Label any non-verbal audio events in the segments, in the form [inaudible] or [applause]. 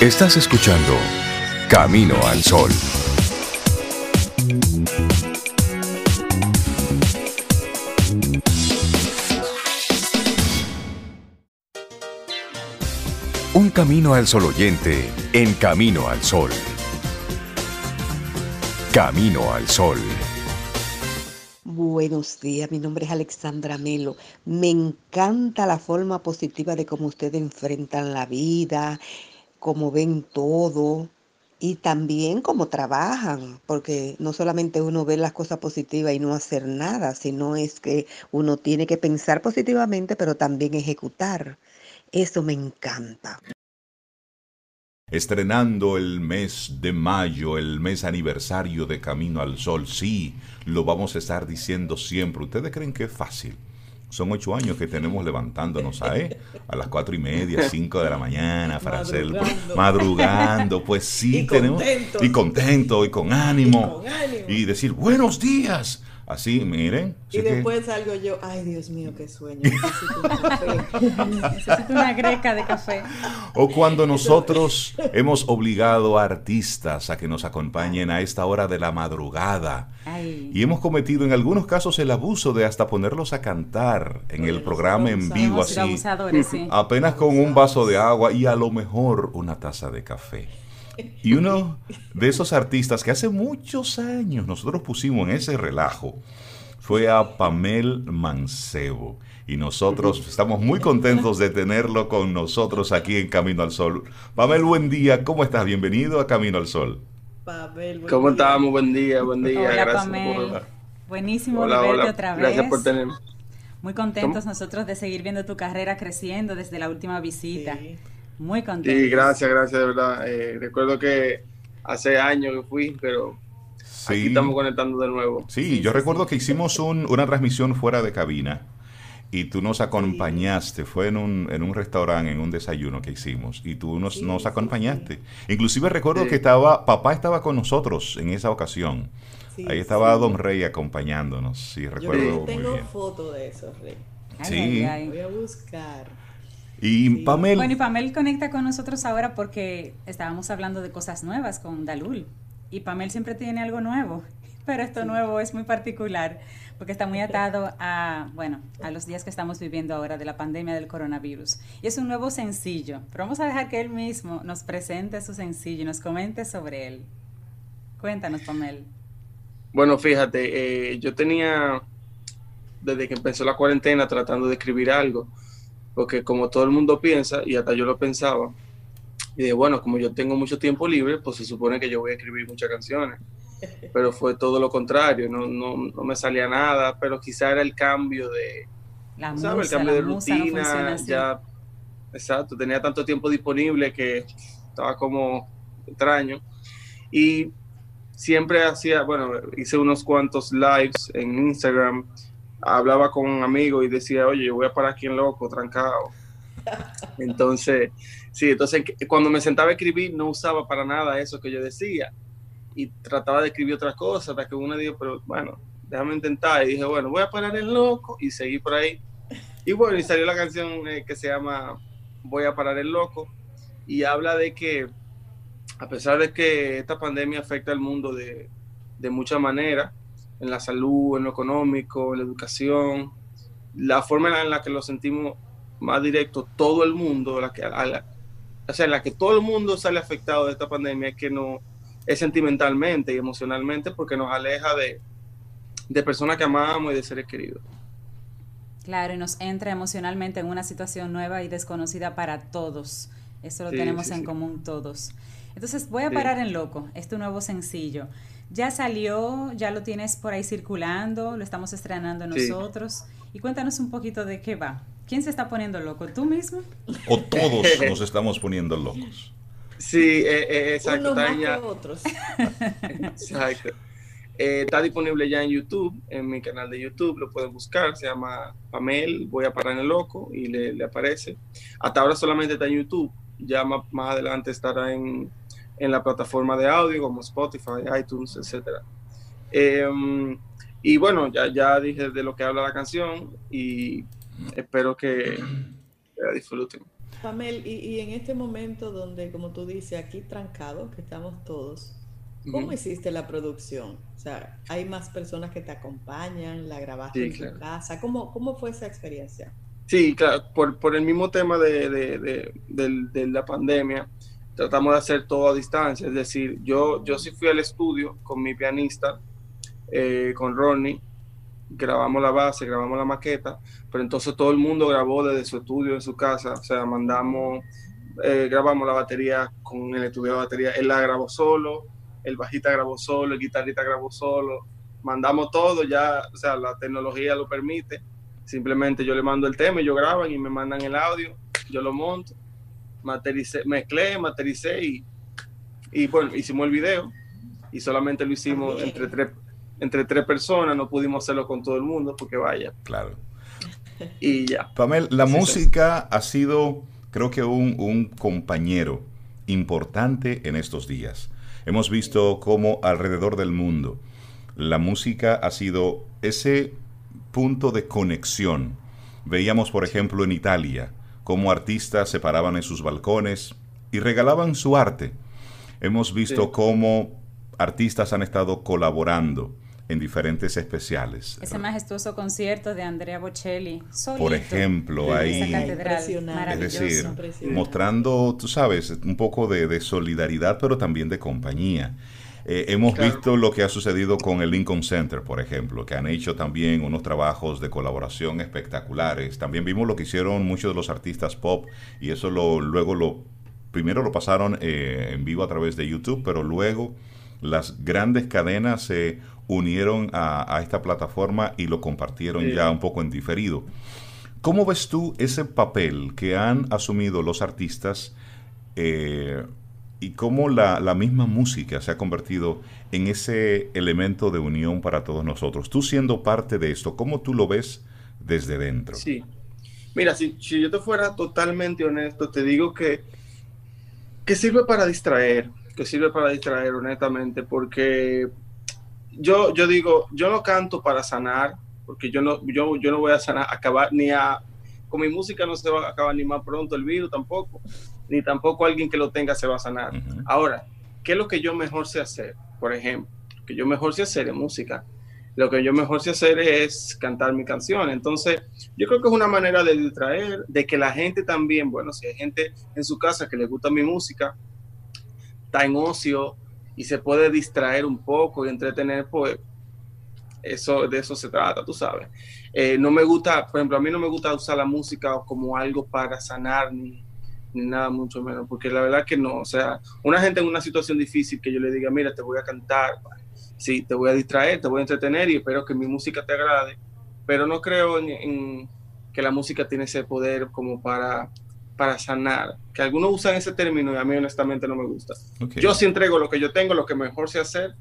Estás escuchando Camino al Sol. Un camino al sol oyente en Camino al Sol. Camino al Sol. Buenos días, mi nombre es Alexandra Melo. Me encanta la forma positiva de cómo ustedes enfrentan la vida, cómo ven todo y también cómo trabajan, porque no solamente uno ve las cosas positivas y no hacer nada, sino es que uno tiene que pensar positivamente, pero también ejecutar. Eso me encanta. Estrenando el mes de mayo, el mes aniversario de Camino al Sol. Sí, lo vamos a estar diciendo siempre. ¿Ustedes creen que es fácil? Son ocho años que tenemos levantándonos a, ¿eh? a las cuatro y media, cinco de la mañana para madrugando. hacer madrugando. Pues sí, y tenemos. Y contento y con ánimo. Y, con ánimo. y decir buenos días Así, miren. Y después que... salgo yo, ay Dios mío, qué sueño, necesito un café. [laughs] necesito una greca de café. O cuando nosotros hemos obligado a artistas a que nos acompañen a esta hora de la madrugada. Ay. Y hemos cometido en algunos casos el abuso de hasta ponerlos a cantar en el programa en vivo así. Sí. Apenas con un vaso de agua y a lo mejor una taza de café. Y uno de esos artistas que hace muchos años nosotros pusimos en ese relajo fue a Pamel Mancebo. Y nosotros estamos muy contentos de tenerlo con nosotros aquí en Camino al Sol. Pamel, buen día. ¿Cómo estás? Bienvenido a Camino al Sol. Pamel, buen ¿Cómo día. estamos? Buen día, buen día. Hola, Gracias Pamel. por... Buenísimo Hola, de verte hola. otra vez. Gracias por tenerme. Muy contentos nosotros de seguir viendo tu carrera creciendo desde la última visita. Sí. Muy contentos. Sí, gracias, gracias, de verdad. Eh, recuerdo que hace años que fui, pero aquí Sí. estamos conectando de nuevo. Sí, yo recuerdo que hicimos un- una transmisión fuera de cabina y tú nos acompañaste. Fue en un, en un restaurante, en un desayuno que hicimos y tú nos, Sí, nos sí, acompañaste. Inclusive recuerdo Sí. que estaba, papá estaba con nosotros en esa ocasión. Sí, Ahí estaba sí. Don Rey acompañándonos. Sí, Yo recuerdo muy tengo bien. foto de eso, Rey. Ay, Sí. ay, ay. Voy a buscar. Y Sí. Pamel, Bueno, y Pamel conecta con nosotros ahora porque estábamos hablando de cosas nuevas con Dalul. Y Pamel siempre tiene algo nuevo, [laughs] pero esto nuevo es muy particular porque está muy atado a, bueno, a los días que estamos viviendo ahora de la pandemia del coronavirus. Y es un nuevo sencillo, pero vamos a dejar que él mismo nos presente su sencillo y nos comente sobre él. Cuéntanos, Pamel. Bueno, fíjate, eh, yo tenía, desde que empezó la cuarentena, tratando de escribir algo, porque como todo el mundo piensa, y hasta yo lo pensaba, y de bueno, como yo tengo mucho tiempo libre, pues se supone que yo voy a escribir muchas canciones. [laughs] Pero fue todo lo contrario, no, no, no me salía nada, pero quizá era el cambio de, La musa, ¿sabes? El cambio la de no rutina, así. ya, exacto, tenía tanto tiempo disponible que estaba como extraño. Y siempre hacía, bueno, hice unos cuantos lives en Instagram, hablaba con un amigo y decía, oye, yo voy a parar aquí en loco, trancado. [laughs] Entonces, sí, entonces cuando me sentaba a escribir no usaba para nada eso que yo decía y trataba de escribir otras cosas hasta que uno dijo, pero bueno, déjame intentar. Y dije, bueno, voy a parar el loco y seguí por ahí. Y bueno, y salió la canción eh, que se llama Voy a parar el loco y habla de que a pesar de que esta pandemia afecta al mundo de, de muchas maneras, en la salud, en lo económico, en la educación, la forma en la que lo sentimos más directo todo el mundo, la que, a la- o sea, en la que todo el mundo sale afectado de esta pandemia es que no es sentimentalmente y emocionalmente porque nos aleja de, de personas que amamos y de seres queridos. Claro, y nos entra emocionalmente en una situación nueva y desconocida para todos. Eso lo Sí, tenemos sí, en sí. común todos. Entonces, voy a parar en loco, es tu nuevo sencillo. Ya salió, ya lo tienes por ahí circulando, lo estamos estrenando Sí. nosotros. Y cuéntanos un poquito de qué va. ¿Quién se está poniendo loco? ¿Tú mismo? o todos [laughs] nos estamos poniendo locos. Sí, eh, eh, exacto. Unos está más ya- que otros. [laughs] Exacto. Eh, está disponible ya en YouTube, en mi canal de YouTube, lo pueden buscar, se llama Pamel, voy a parar en el loco y le, le aparece. Hasta ahora solamente está en YouTube, ya más, más adelante estará en, en la plataforma de audio como Spotify, iTunes, etc. y bueno, ya, ya dije de lo que habla la canción y espero que la disfruten. Pamel, y, y en este momento donde, como tú dices, aquí trancado, que estamos todos, ¿cómo hiciste la producción? O sea, ¿hay más personas que te acompañan? ¿La grabaste Sí, en tu claro. casa? ¿Cómo, cómo fue esa experiencia? Sí, claro, por, por el mismo tema de, de- de- de la pandemia, tratamos de hacer todo a distancia. Es decir, yo, yo sí fui al estudio con mi pianista, eh, con Ronnie, grabamos la base, grabamos la maqueta, pero entonces todo el mundo grabó desde su estudio en su casa, o sea, mandamos, eh, grabamos la batería con el estudio de batería, él la grabó solo, el bajista grabó solo, el guitarrista grabó solo, mandamos todo, ya, o sea, la tecnología lo permite, simplemente yo le mando el tema, ellos graban y me mandan el audio, yo lo monto, matericé, mezclé, matericé y, y bueno, hicimos el video y solamente lo hicimos entre tres, entre tres personas, no pudimos hacerlo con todo el mundo porque vaya, Claro. y ya. Pamel, la Sí, sí. música ha sido, creo que un, un compañero importante en estos días. Hemos visto cómo alrededor del mundo la música ha sido ese punto de conexión. Veíamos, por ejemplo, en Italia, cómo artistas se paraban en sus balcones y regalaban su arte. Hemos visto Sí. cómo artistas han estado colaborando en diferentes especiales. Ese majestuoso concierto de Andrea Bocelli. solito, Por ejemplo, ahí- esa catedral. Es decir, mostrando, tú sabes, un poco de, de solidaridad, pero también de compañía. Eh, hemos Claro. visto lo que ha sucedido con el Lincoln Center, por ejemplo, que han hecho también unos trabajos de colaboración espectaculares. También vimos lo que hicieron muchos de los artistas pop y eso lo, luego lo, primero lo pasaron eh, en vivo a través de YouTube, pero luego las grandes cadenas se unieron a, a esta plataforma y lo compartieron Sí. ya un poco en diferido. ¿Cómo ves tú ese papel que han asumido los artistas eh, y cómo la, la misma música se ha convertido en ese elemento de unión para todos nosotros? Tú siendo parte de esto, ¿cómo tú lo ves desde dentro? Sí. Mira, si, yo te fuera totalmente honesto, te digo que, que sirve para distraer, que sirve para distraer, honestamente, porque yo, yo digo, yo no canto para sanar, porque yo no, yo, yo no voy a sanar, acabar, ni a, con mi música no se va a acabar ni más pronto el virus tampoco, ni tampoco alguien que lo tenga se va a sanar. Ahora, ¿qué es lo que yo mejor sé hacer? Por ejemplo, lo que yo mejor sé hacer es música. Lo que yo mejor sé hacer es cantar mi canción. Entonces, yo creo que es una manera de distraer, de que la gente también, bueno, si hay gente en su casa que le gusta mi música, está en ocio y se puede distraer un poco y entretener, pues eso, de eso se trata, tú sabes. Eh, no me gusta, por ejemplo, a mí no me gusta usar la música como algo para sanar ni, ni nada mucho menos, porque la verdad que no, o sea, una gente en una situación difícil que yo le diga, mira, te voy a cantar, sí, te voy a distraer, te voy a entretener y espero que mi música te agrade, pero no creo en, en que la música tiene ese poder como para, para sanar, que algunos usan ese término y a mí honestamente no me gusta. Ok. Yo sí entrego lo que yo tengo, lo que mejor sé hacer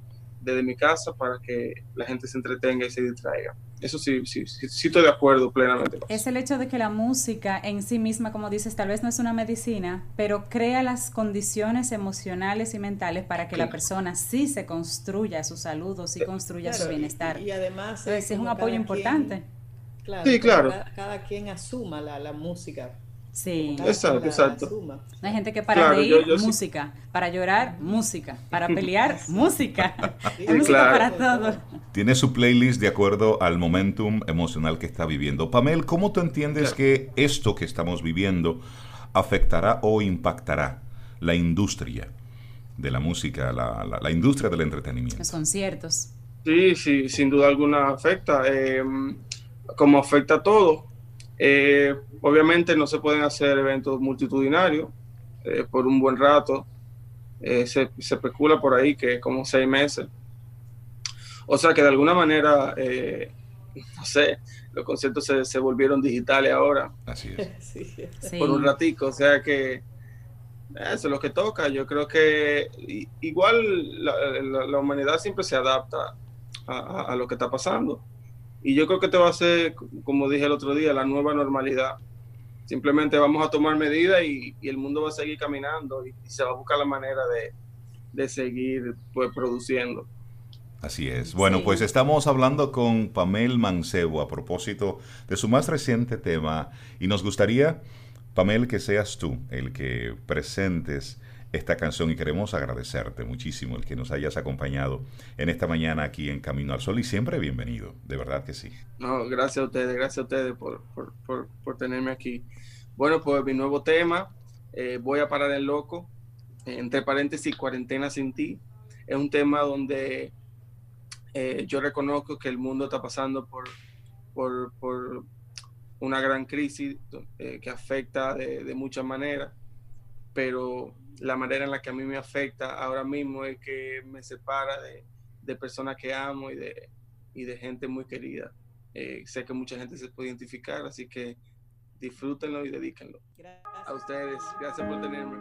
desde mi casa para que la gente se entretenga y se distraiga. Eso sí, sí, sí, sí estoy de acuerdo plenamente. Es el hecho de que la música en sí misma, como dices, tal vez no es una medicina, pero crea las condiciones emocionales y mentales para que la Claro. persona sí se construya su salud o sí construya su Claro, y- bienestar. Y, además Entonces, es un apoyo importante. quien- claro, Sí, claro. Cada, cada quien asuma la, la música. Sí. Exacto, la- la exacto. No hay gente que para Claro, reír, yo- yo sí- música. Para llorar, música. Para pelear, [laughs] música. Sí, música claro. para todo. Tiene su playlist de acuerdo al momentum emocional que está viviendo. Pamel, ¿cómo tú entiendes Claro. que esto que estamos viviendo afectará o impactará la industria de la música, la, la- la industria del entretenimiento? Los conciertos. Sí, sí, sin duda alguna afecta. eh, como afecta a todo. Eh, obviamente no se pueden hacer eventos multitudinarios eh, por un buen rato. Eh, se, se especula por ahí que como seis meses. O sea que de alguna manera, eh, no sé, los conciertos se, se volvieron digitales ahora Así es. [laughs] Sí. Por un ratico, o sea que eso es lo que toca. Yo creo que igual la, la- la humanidad siempre se adapta a, a- a lo que está pasando. Y yo creo que te va a ser, como dije el otro día, la nueva normalidad. Simplemente vamos a tomar medidas y, y el mundo va a seguir caminando y, y se va a buscar la manera de, de seguir pues, produciendo. Así es. Bueno, Sí. pues estamos hablando con Pamel Mancebo a propósito de su más reciente tema y nos gustaría Pamel, que seas tú el que presentes esta canción y queremos agradecerte muchísimo el que nos hayas acompañado en esta mañana aquí en Camino al Sol y siempre bienvenido, de verdad que sí. No, gracias a ustedes, gracias a ustedes por, por, por, tenerme aquí. Bueno, pues mi nuevo tema, eh, Voy a parar el loco, entre paréntesis, cuarentena sin ti, es un tema donde eh, yo reconozco que el mundo está pasando por, por, por una gran crisis eh, que afecta de, de muchas maneras, pero la manera en la que a mí me afecta ahora mismo es que me separa de, de personas que amo y de, y de gente muy querida. Eh, sé que mucha gente se puede identificar, así que disfrútenlo y dedíquenlo. Gracias. A ustedes, gracias por tenerme.